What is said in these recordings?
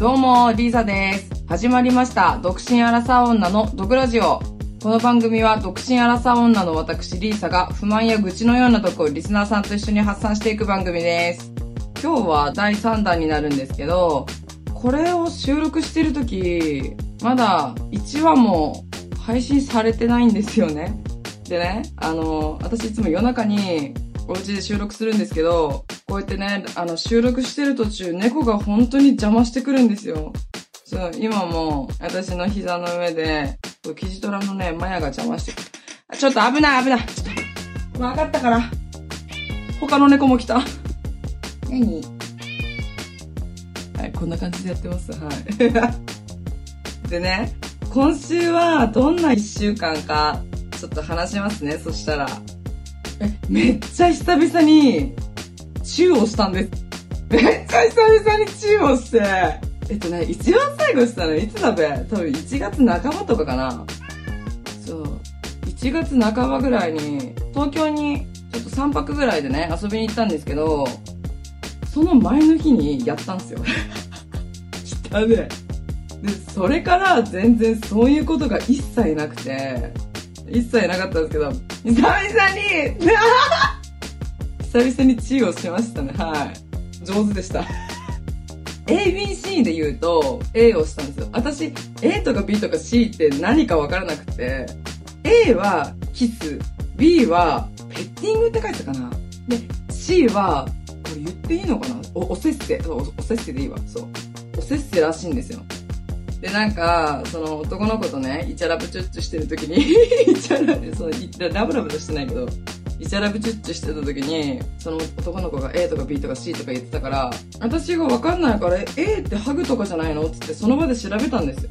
どうも、リーサです。始まりました。独身アラサー女の毒ラジオ。この番組は独身アラサー女の私、リーサが不満や愚痴のようなとこをリスナーさんと一緒に発散していく番組です。今日は第3弾になるんですけど、これを収録してる時、まだ1話も配信されてないんですよね。でね、あの、私いつも夜中にお家で収録するんですけど、こうやってね、あの、収録してる途中、猫が本当に邪魔してくるんですよ。そう、今も私の膝の上で、キジトラのね、マヤが邪魔してくる。あちょっと危ない危ないちょっと、わかったから。他の猫も来た。何？はい、こんな感じでやってます。はい。でね、今週はどんな一週間か、ちょっと話しますね、そしたら。え、めっちゃ久々に、チューをしたんです。めっちゃ久々にチューをして、えっとね、一番最後したのいつだべ？多分1月半ばとかかな。そう。1月半ばぐらいに、東京にちょっと3泊ぐらいでね、遊びに行ったんですけど、その前の日にやったんですよ。汚ね。で、それから全然そういうことが一切なくて、一切なかったんですけど、久々に、久々にチューをしましたね。はい。上手でした。ABC で言うと A をしたんですよ。私 A とか B とか C って何かわからなくて、A はキス、B はペッティングって書いてたかな。で、C は、これ言っていいのかな？お、おせっせ。お、おせっせでいいわ。そう。おせっせらしいんですよ。で、なんか、その男の子とね、イチャラブチュッチュしてる時に、イチャラ、その、いラブラブとしてないけど、イチャラブチュッチュしてた時に、その男の子が A とか B とか C とか言ってたから、私がわかんないから、A ってハグとかじゃないの？って言って、その場で調べたんですよ。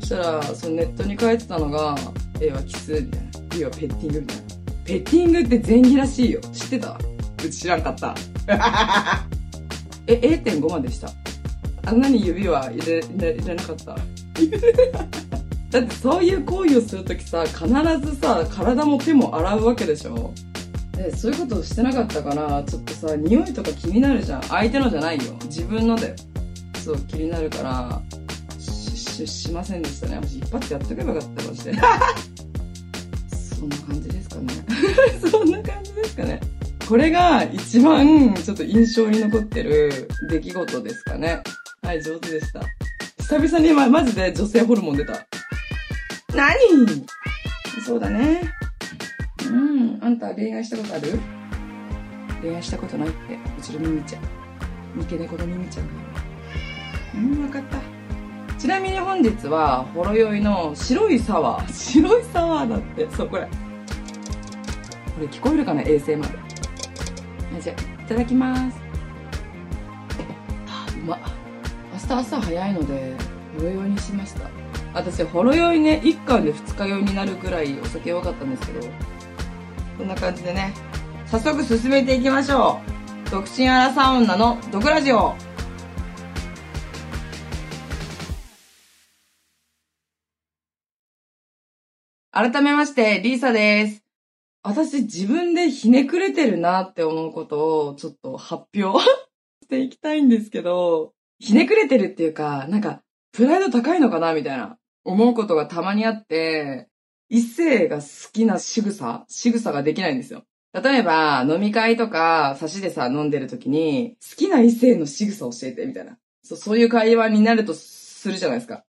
そしたら、そのネットに書いてたのが、A はキス、みたいな。B はペッティング、みたいな。ペッティングって前儀らしいよ。知ってた？うち知らんかった。え、0.5までした。あんなに指は入れ、入れ入れなかった。だってそういう行為をするときさ、必ずさ、体も手も洗うわけでしょ？で、そういうことをしてなかったから、ちょっとさ、匂いとか気になるじゃん。相手のじゃないよ。自分のだよ。そう、気になるから、し、し、しませんでしたね。私一発やっとけばよかった、マジで。そんな感じですかね。そんな感じですかね。これが一番ちょっと印象に残ってる出来事ですかね。はい、上手でした。久々にま、マジで女性ホルモン出た。何？そうだね。うん、あんた恋愛したことある？恋愛したことないって、うちのミミちゃん。三毛猫のミミちゃんだよ。うん、わかった。ちなみに本日は、ほろ酔いの白いサワー。白いサワーだって。そう、これ。これ聞こえるかな？衛星まで。じゃあ、いただきます。あ、うまっ。明日朝早いので、ほろ酔いにしました。私、ほろ酔いね、一貫で二日酔いになるくらいお酒弱かったんですけど、こんな感じでね、早速進めていきましょう。独身アラサー女の毒ラジオ。改めまして、リーサです。私自分でひねくれてるなって思うことをちょっと発表 していきたいんですけど、ひねくれてるっていうか、なんか、プライド高いのかなみたいな、思うことがたまにあって、異性が好きな仕草仕草ができないんですよ。例えば、飲み会とか、差しでさ、飲んでる時に、好きな異性の仕草教えて、みたいな。そう、そういう会話になるとするじゃないですか。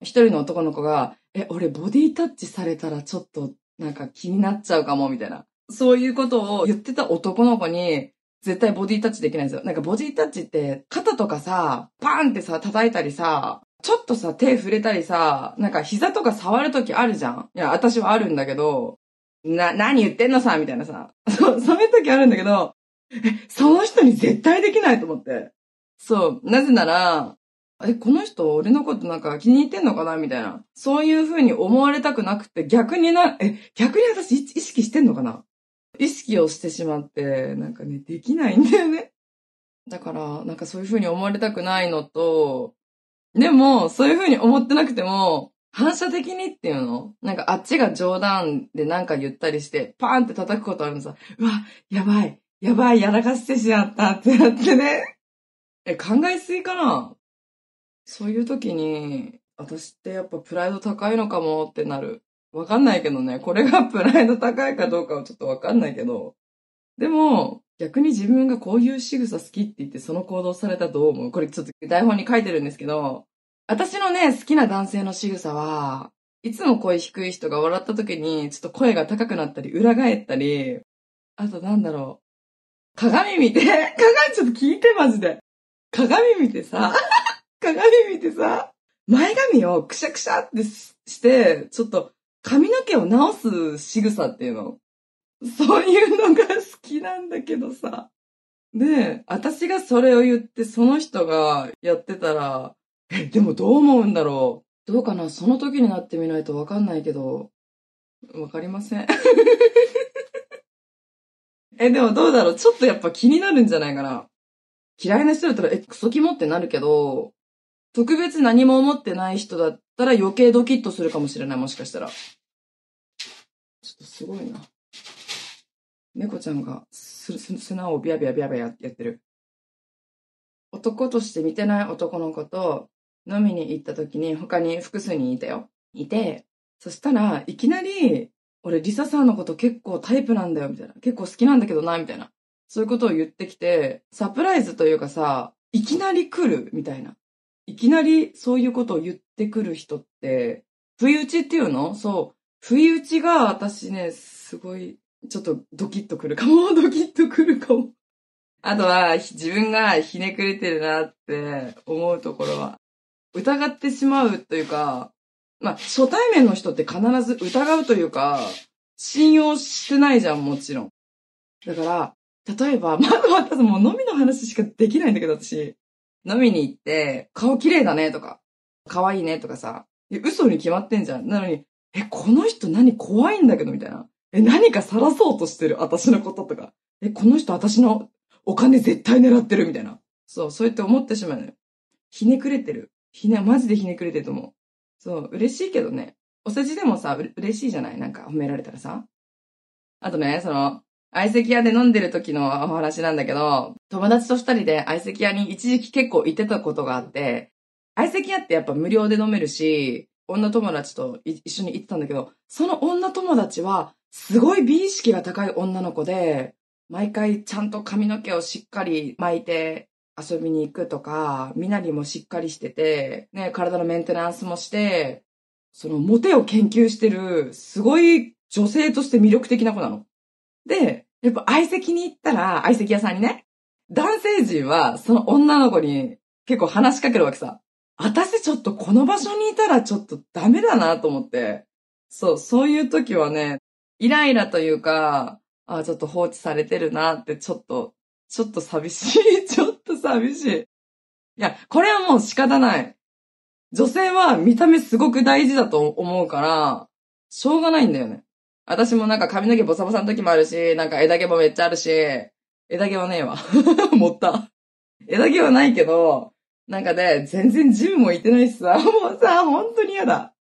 一人の男の子が、え、俺ボディタッチされたらちょっと、なんか気になっちゃうかも、みたいな。そういうことを言ってた男の子に、絶対ボディタッチできないんですよ。なんかボディタッチって、肩とかさ、パーンってさ、叩いたりさ、ちょっとさ、手触れたりさ、なんか膝とか触るときあるじゃん。いや、私はあるんだけど、な、何言ってんのさ、みたいなさ。そう、そういう時あるんだけど、え、その人に絶対できないと思って。そう、なぜなら、え、この人俺のことなんか気に入ってんのかな？みたいな。そういう風に思われたくなくて、逆にな、え、逆に私意識してんのかな？意識をしてしまって、なんかね、できないんだよね。だから、なんかそういう風に思われたくないのと、でも、そういう風に思ってなくても、反射的にっていうの？なんかあっちが冗談でなんか言ったりして、パーンって叩くことあるのさ、うわ、やばい、やばい、やらかしてしまったってなってね。え、考えすぎかな？そういう時に、私ってやっぱプライド高いのかもってなる。わかんないけどね。これがプライド高いかどうかはちょっとわかんないけど。でも、逆に自分がこういう仕草好きって言ってその行動されたらどう思うこれちょっと台本に書いてるんですけど、私のね、好きな男性の仕草は、いつも声低い人が笑った時に、ちょっと声が高くなったり、裏返ったり、あとなんだろう。鏡見て、鏡ちょっと聞いてマジで。鏡見てさ、鏡見てさ、前髪をくしゃくしゃってして、ちょっと髪の毛を直す仕草っていうの。そういうのが好きなんだけどさ。で、私がそれを言ってその人がやってたら、え、でもどう思うんだろう。どうかな？その時になってみないとわかんないけど、わかりません。え、でもどうだろう？ちょっとやっぱ気になるんじゃないかな。嫌いな人だったら、え、クソキモってなるけど、特別何も思ってない人だったら余計ドキッとするかもしれない、もしかしたら。ちょっとすごいな。猫ちゃんが砂をビャビャビャビャやってる。男として見てない男の子と飲みに行った時に他に複数人いたよ。いて、そしたらいきなり、俺リサさんのこと結構タイプなんだよ、みたいな。結構好きなんだけどな、みたいな。そういうことを言ってきて、サプライズというかさ、いきなり来る、みたいな。いきなりそういうことを言ってくる人って、不意打ちっていうの？そう。不意打ちが私ね、すごい、ちょっとドキッとくるかも、ドキッとくるかも。あとは、自分がひねくれてるなって思うところは、疑ってしまうというか、まあ、初対面の人って必ず疑うというか、信用してないじゃん、もちろん。だから、例えば、まだまだもう飲みの話しかできないんだけど、私。飲みに行って、顔綺麗だねとか、可愛いねとかさ、嘘に決まってんじゃん。なのに、え、この人何怖いんだけどみたいな。え、何か晒そうとしてる？私のこととか。え、この人私のお金絶対狙ってるみたいな。そう、そうやって思ってしまうのよ。ひねくれてる。ひね、マジでひねくれてると思う。そう、嬉しいけどね。お世辞でもさ、嬉しいじゃない？なんか褒められたらさ。あとね、その、相席屋で飲んでる時のお話なんだけど、友達と二人で相席屋に一時期結構行ってたことがあって、相席屋ってやっぱ無料で飲めるし、女友達と一緒に行ってたんだけど、その女友達は、すごい美意識が高い女の子で、毎回ちゃんと髪の毛をしっかり巻いて遊びに行くとか、身なりもしっかりしてて、ね、体のメンテナンスもして、そのモテを研究してる、すごい女性として魅力的な子なの。で、やっぱ相席に行ったら、相席屋さんにね、男性陣はその女の子に結構話しかけるわけさ。私ちょっとこの場所にいたらちょっとダメだなと思って。そう、そういう時はね、イライラというか、あ、ちょっと放置されてるなってちょっと、ちょっと寂しい。ちょっと寂しい。いや、これはもう仕方ない。女性は見た目すごく大事だと思うから、しょうがないんだよね。私もなんか髪の毛ボサボサの時もあるし、なんか枝毛もめっちゃあるし、枝毛はねえわ。持った。枝毛はないけど、なんかね、全然ジムも行ってないしさ、もうさ、本当に嫌だ。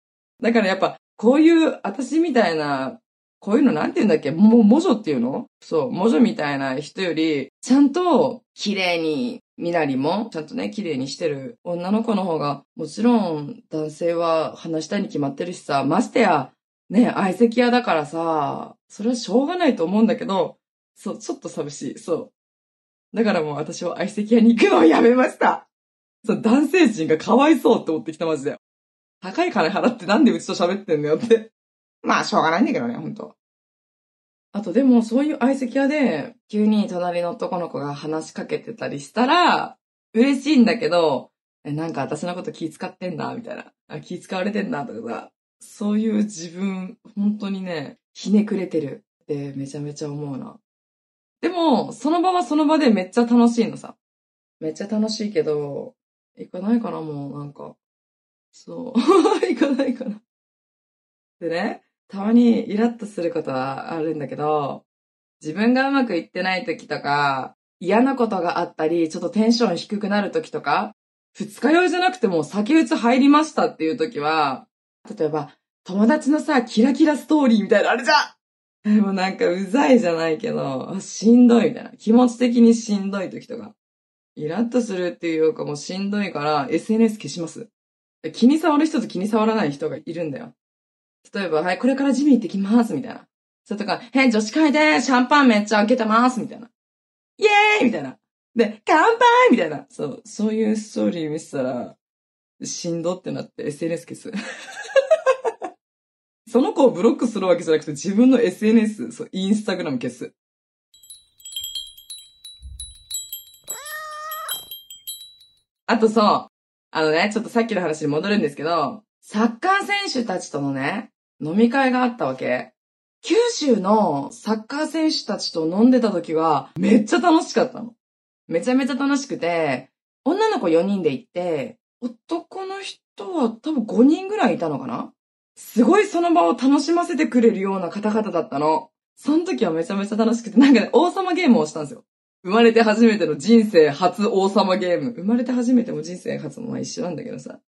だからやっぱ、こういう、私みたいな、こういうのなんて言うんだっけ？もう、魔女っていうの？そう、魔女みたいな人より、ちゃんと、綺麗に、身なりも、ちゃんとね、綺麗にしてる女の子の方が、もちろん、男性は話したいに決まってるしさ、ましてや、ね、相席屋だからさ、それはしょうがないと思うんだけど、そう、ちょっと寂しい。そう。だからもう私は相席屋に行くのをやめました。そう、男性陣がかわいそうって思ってきたマジで。高い金払ってなんでうちと喋ってんのよって。まあ、しょうがないんだけどね、ほんと。あとでも、そういう相席屋で、急に隣の男の子が話しかけてたりしたら、嬉しいんだけど、え、なんか私のこと気使ってんな、みたいな。あ気使われてんな、とかさ。そういう自分、本当にね、ひねくれてるってめちゃめちゃ思うな。でも、その場はその場でめっちゃ楽しいのさ。めっちゃ楽しいけど、行かないかな、もう、なんか。そう。行かないかな。でね、たまにイラッとすることはあるんだけど、自分がうまくいってない時とか、嫌なことがあったり、ちょっとテンション低くなる時とか、二日酔いじゃなくても酒打つ入りましたっていう時は、例えば、友達のさ、キラキラストーリーみたいなあるじゃんで もなんかうざいじゃないけど、しんどいみたいな。気持ち的にしんどい時とか。イラッとするっていうかもうしんどいから SNS 消します。気に障る人と気に障らない人がいるんだよ。例えば、はい、これからジム行ってきます、みたいな。それとか、へ、女子会でシャンパンめっちゃ開けてます、みたいな。イエーイみたいな。で、乾杯みたいな。そう、そういうストーリー見せたら、しんどってなって SNS 消す。その子をブロックするわけじゃなくて自分の SNS、そう、インスタグラム消す。あとそう、あのね、ちょっとさっきの話に戻るんですけど、サッカー選手たちとのね、飲み会があったわけ。九州のサッカー選手たちと飲んでた時は、めっちゃ楽しかったの。めちゃめちゃ楽しくて、女の子4人で行って、男の人は多分5人ぐらいいたのかなすごいその場を楽しませてくれるような方々だったの。その時はめちゃめちゃ楽しくて、なんかね、王様ゲームをしたんですよ。生まれて初めての人生初王様ゲーム。生まれて初めても人生初もまあ一緒なんだけどさ。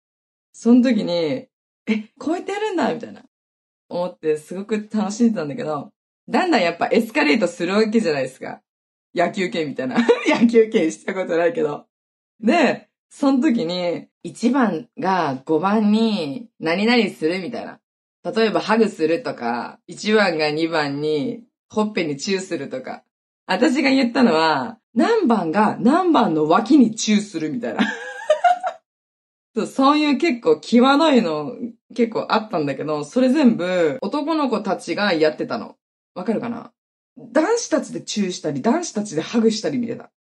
その時に、え、こうやってやるんだみたいな。思ってすごく楽しんでたんだけど、だんだんやっぱエスカレートするわけじゃないですか。野球券みたいな。野球券したことないけど。で、その時に、1番が5番に何々するみたいな。例えばハグするとか、1番が2番にほっぺにチューするとか。私が言ったのは、何番が何番の脇にチューするみたいな。そうそういう結構際どいの結構あったんだけど、それ全部男の子たちがやってたの。わかるかな？男子たちでチューしたり、男子たちでハグしたり見てた。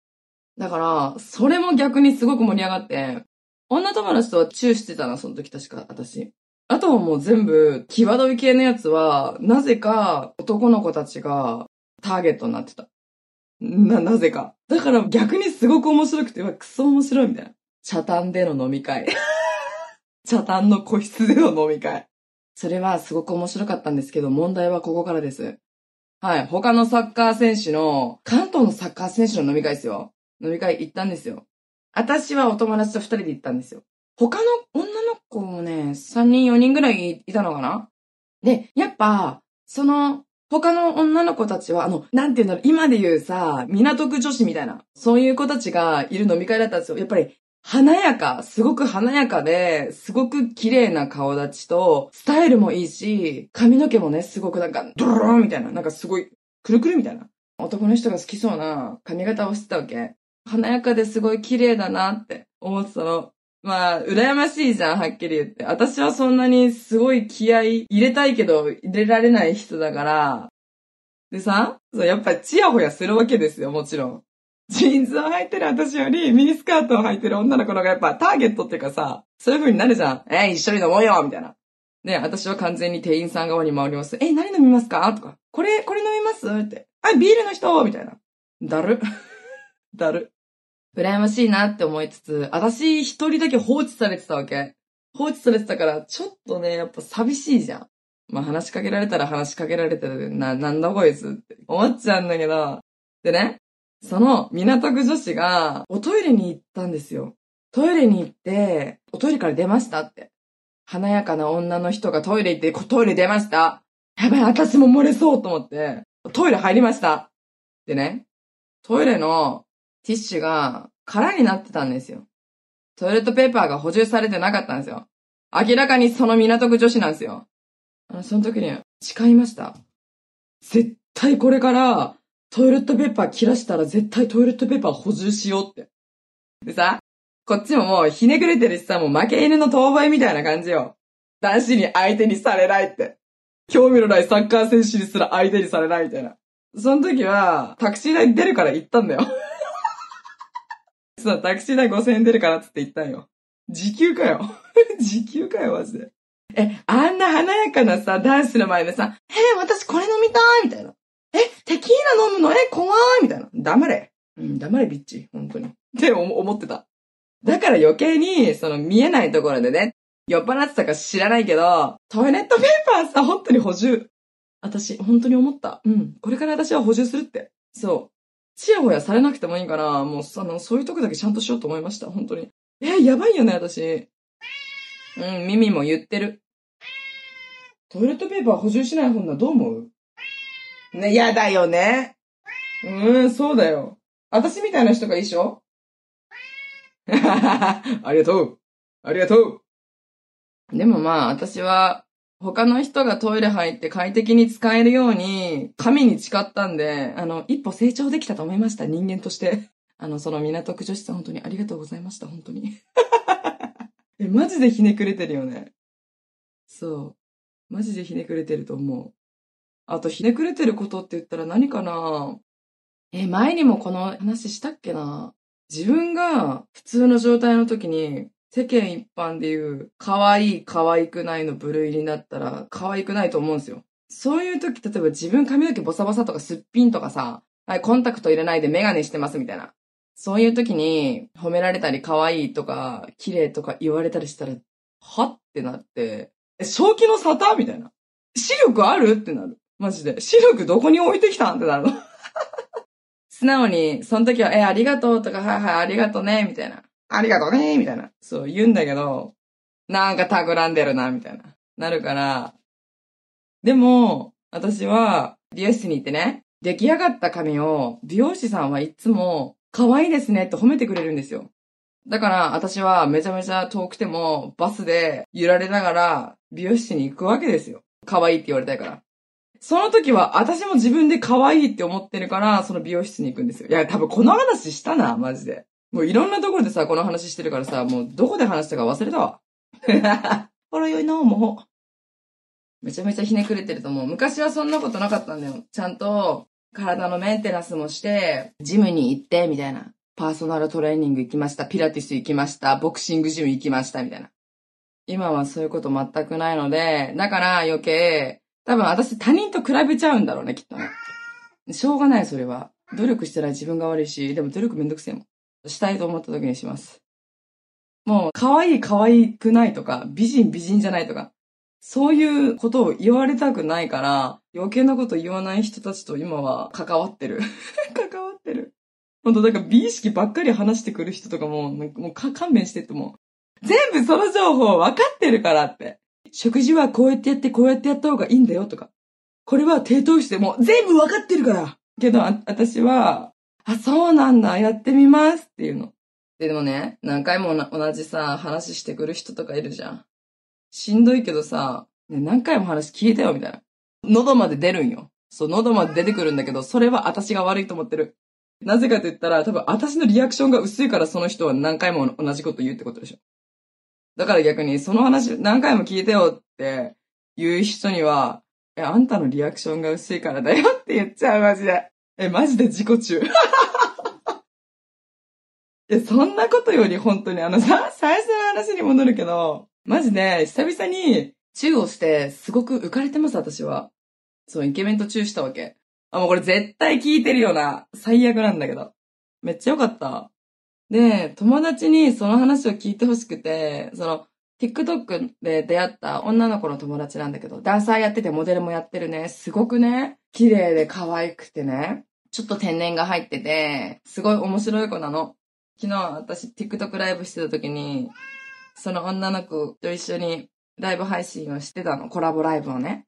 だから、それも逆にすごく盛り上がって、女友達とはチューしてたな、その時確か、私。あとはもう全部、際どい系のやつは、なぜか男の子たちがターゲットになってた。な、なぜか。だから逆にすごく面白くて、わ、クソ面白いみたいな。茶炭での飲み会。茶炭の個室での飲み会。それはすごく面白かったんですけど、問題はここからです。はい。他のサッカー選手の、関東のサッカー選手の飲み会ですよ。飲み会行ったんですよ。私はお友達と二人で行ったんですよ。他の女の子もね、三人四人ぐらいいたのかなで、やっぱ、その、他の女の子たちは、あの、なんていうんだろう、今で言うさ、港区女子みたいな、そういう子たちがいる飲み会だったんですよ。やっぱり、華やか、すごく華やかで、すごく綺麗な顔立ちと、スタイルもいいし、髪の毛もね、すごくなんか、ドロロンみたいな、なんかすごい、くるくるみたいな。男の人が好きそうな髪型をしてたわけ。華やかですごい綺麗だなって思ってたの。まあ、羨ましいじゃん、はっきり言って。私はそんなにすごい気合い入れたいけど入れられない人だから。でさ、そうやっぱチヤホヤするわけですよ、もちろん。ジーンズを履いてる私よりミニスカートを履いてる女の子の方がやっぱターゲットっていうかさ、そういう風になるじゃん。え、一緒に飲もうよみたいな。で、私は完全に店員さん側に回ります。え、何飲みますか？とか。これ、これ飲みます？って。あ、ビールの人？みたいな。だる。だる。羨ましいなって思いつつ、私一人だけ放置されてたわけ。放置されてたから、ちょっとね、やっぱ寂しいじゃん。まあ話しかけられたら話しかけられてるな、なんだこいつって思っちゃうんだけど。でね、その港区女子がおトイレに行ったんですよ。トイレに行って、おトイレから出ましたって。華やかな女の人がトイレ行って、トイレ出ました。やばい、私も漏れそうと思って、トイレ入りました。でね、トイレのティッシュが空になってたんですよ。トイレットペーパーが補充されてなかったんですよ。明らかにその港区女子なんですよ。あの、その時に誓いました。絶対これからトイレットペーパー切らしたら絶対トイレットペーパー補充しようって。でさ、こっちももうひねくれてるしさ、もう負け犬の遠吠えみたいな感じよ。男子に相手にされないって。興味のないサッカー選手にすら相手にされないみたいな。その時は、タクシー代出るから行ったんだよ。そう、タクシー代5000円出るからっつって言ったんよ。時給かよ。時給かよ、マジで。え、あんな華やかなさ、男子の前でさ、えー、私これ飲みたいみたいな。え、テキーラ飲むの？え、怖いみたいな。黙れ。うん、黙れ、ビッチ。本当に。って思ってた。だから余計に、その見えないところでね、酔っ払ってたか知らないけど、トイレットペーパーさ、本当に補充。私、本当に思った。うん。これから私は補充するって。そう。チヤホヤされなくてもいいから、もう、その、そういうとこだけちゃんとしようと思いました。本当に。え、やばいよね、私。うん、耳も言ってる。トイレットペーパー補充しない本などう思う？ね、やだよね。うん、そうだよ。私みたいな人がいいでしょ？ありがとうありがとうでもまあ、私は、他の人がトイレ入って快適に使えるように、神に誓ったんで、あの、一歩成長できたと思いました、人間として。あの、その港区女子さん本当にありがとうございました、本当に。え、マジでひねくれてるよね。そう。マジでひねくれてると思う。あと、ひねくれてることって言ったら何かな？え、前にもこの話したっけな？自分が普通の状態の時に、世間一般で言う、可愛い可愛くないの部類になったら、可愛くないと思うんですよ。そういう時、例えば自分髪の毛ボサボサとかすっぴんとかさ、はい、コンタクト入れないでメガネしてますみたいな。そういう時に褒められたり可愛いとか綺麗とか言われたりしたら、は？ってなって、え、正気の沙汰？みたいな。視力ある？ってなる。マジで。視力どこに置いてきたんってなるの。素直に、その時は、え、ありがとうとか、はいはい、ありがとうね、みたいな。ありがとうね、みたいな。そう言うんだけど、なんか企んでるな、みたいな。なるから。でも、私は、美容室に行ってね、出来上がった髪を、美容師さんはいつも、可愛いですねって褒めてくれるんですよ。だから私はめちゃめちゃ遠くてもバスで揺られながら美容室に行くわけですよ。可愛いって言われたいから。その時は私も自分で可愛いって思ってるからその美容室に行くんですよ。いや多分この話したな、マジで。もういろんなところでさ、この話してるからさ、もうどこで話したか忘れたわ。ほらよいな、もう。めちゃめちゃひねくれてると思う。昔はそんなことなかったんだよ。ちゃんと体のメンテナンスもして、ジムに行って、みたいな。パーソナルトレーニング行きました。ピラティス行きました。ボクシングジム行きました。みたいな。今はそういうこと全くないので、だから余計、多分私他人と比べちゃうんだろうね、きっとね。しょうがない、それは。努力したら自分が悪いし、でも努力めんどくせえもん。したいと思った時にします。もう、可愛い可愛くないとか、美人美人じゃないとか、そういうことを言われたくないから、余計なこと言わない人たちと今は関わってる。関わってる。ほんと、だから美意識ばっかり話してくる人とかも、もう勘弁してっても全部その情報分かってるからって。食事はこうやってやってこうやってやった方がいいんだよとか。これは低糖質でも全部分かってるから。けど、私は、あ、そうなんだ、やってみますっていうの。で、でもね、何回も同じさ、話してくる人とかいるじゃん。しんどいけどさ、ね、何回も話聞いたよ、みたいな。喉まで出るんよ。そう、喉まで出てくるんだけど、それは私が悪いと思ってる。なぜかと言ったら、多分私のリアクションが薄いからその人は何回も同じこと言うってことでしょ。だから逆に、その話何回も聞いてよって言う人には、え、あんたのリアクションが薄いからだよって言っちゃう、マジで。え、マジで自己中。え、そんなことより本当にあのさ、最初の話に戻るけど、マジで、久々に、チューをして、すごく浮かれてます、私は。そう、イケメンとチューしたわけ。あ、もうこれ絶対聞いてるよな。最悪なんだけど。めっちゃよかった。で、友達にその話を聞いてほしくて、その、TikTok で出会った女の子の友達なんだけど、ダンサーやっててモデルもやってるね。すごくね、綺麗で可愛くてね、ちょっと天然が入ってて、すごい面白い子なの。昨日私 TikTok ライブしてた時に、その女の子と一緒にライブ配信をしてたの。コラボライブをね。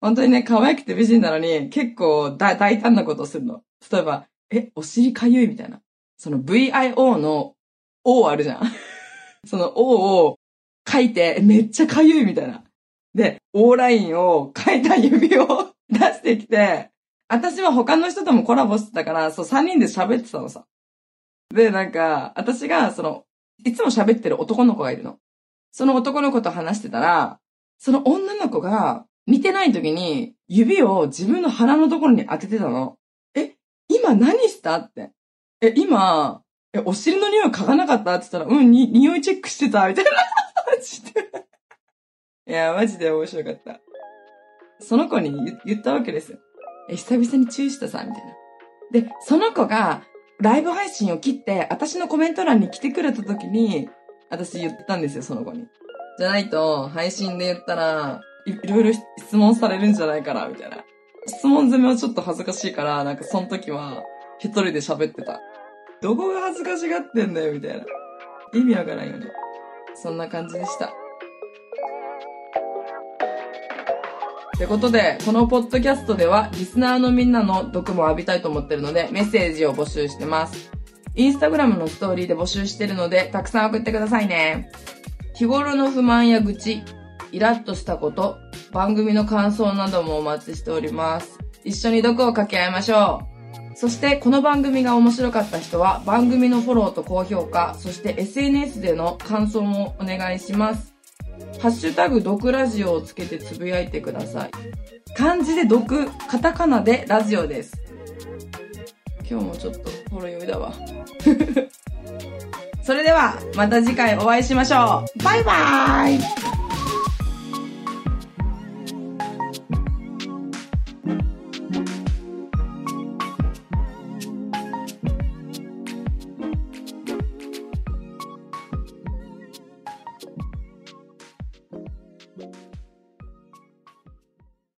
本当にね、可愛くて美人なのに、結構大胆なことをするの。例えば、え、お尻かゆいみたいな。その VIO の O あるじゃん。その O を書いて、めっちゃかゆいみたいな。で、O ラインを書いた指を 出してきて、私は他の人ともコラボしてたから、そう3人で喋ってたのさ。で、なんか、私が、その、いつも喋ってる男の子がいるの。その男の子と話してたら、その女の子が見てない時に指を自分の鼻のところに当ててたの。え、今何したって。え、今、え、お尻の匂い嗅がなかったって言ったら、うん、に、匂いチェックしてたみたいな。マジで。いや、マジで面白かった。その子に言ったわけですよ。え、久々に注意したさ、みたいな。で、その子が、ライブ配信を切って、私のコメント欄に来てくれた時に、私言ったんですよ、その子に。じゃないと、配信で言ったら、いいろいろ質問されるんじゃないかな、みたいな。質問攻めはちょっと恥ずかしいから、なんかその時は、一人で喋ってた。どこが恥ずかしがってんだよ、みたいな。意味わからんよね。そんな感じでした。ってことで、このポッドキャストでは、リスナーのみんなの毒も浴びたいと思ってるので、メッセージを募集してます。インスタグラムのストーリーで募集してるので、たくさん送ってくださいね。日頃の不満や愚痴、イラッとしたこと、番組の感想などもお待ちしております。一緒に毒を掛け合いましょう。そしてこの番組が面白かった人は番組のフォローと高評価、そして SNS での感想もお願いします。ハッシュタグ毒ラジオをつけてつぶやいてください。漢字で毒、カタカナでラジオです。今日もちょっとほろ酔いだわ。それではまた次回お会いしましょう。バイバーイ